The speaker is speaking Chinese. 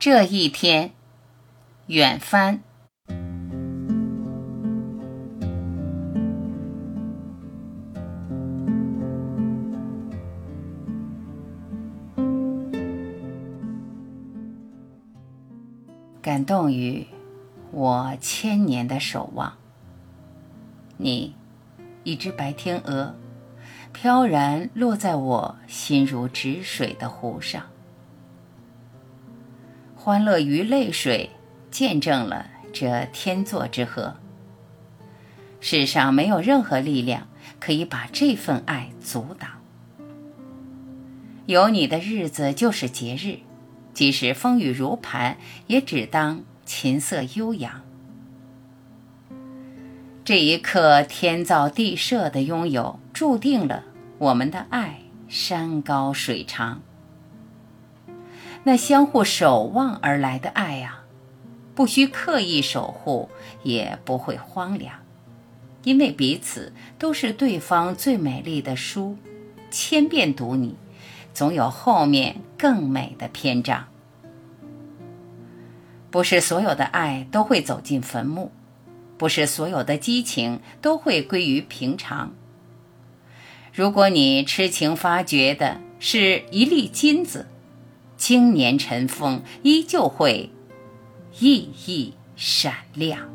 这一天，远帆。感动于我千年的守望，你，一只白天鹅，飘然落在我心如止水的湖上。欢乐于泪水，见证了这天作之合。世上没有任何力量可以把这份爱阻挡。有你的日子就是节日。即使风雨如磐，也只当琴瑟悠扬。这一刻，天造地设的拥有，注定了我们的爱山高水长。那相互守望而来的爱呀，不需刻意守护，也不会荒凉，因为彼此都是对方最美丽的书，千遍读你。总有后面更美的篇章。不是所有的爱都会走进坟墓，不是所有的激情都会归于平常。如果你痴情发掘的是一粒金子，青年尘封，依旧会熠熠闪亮。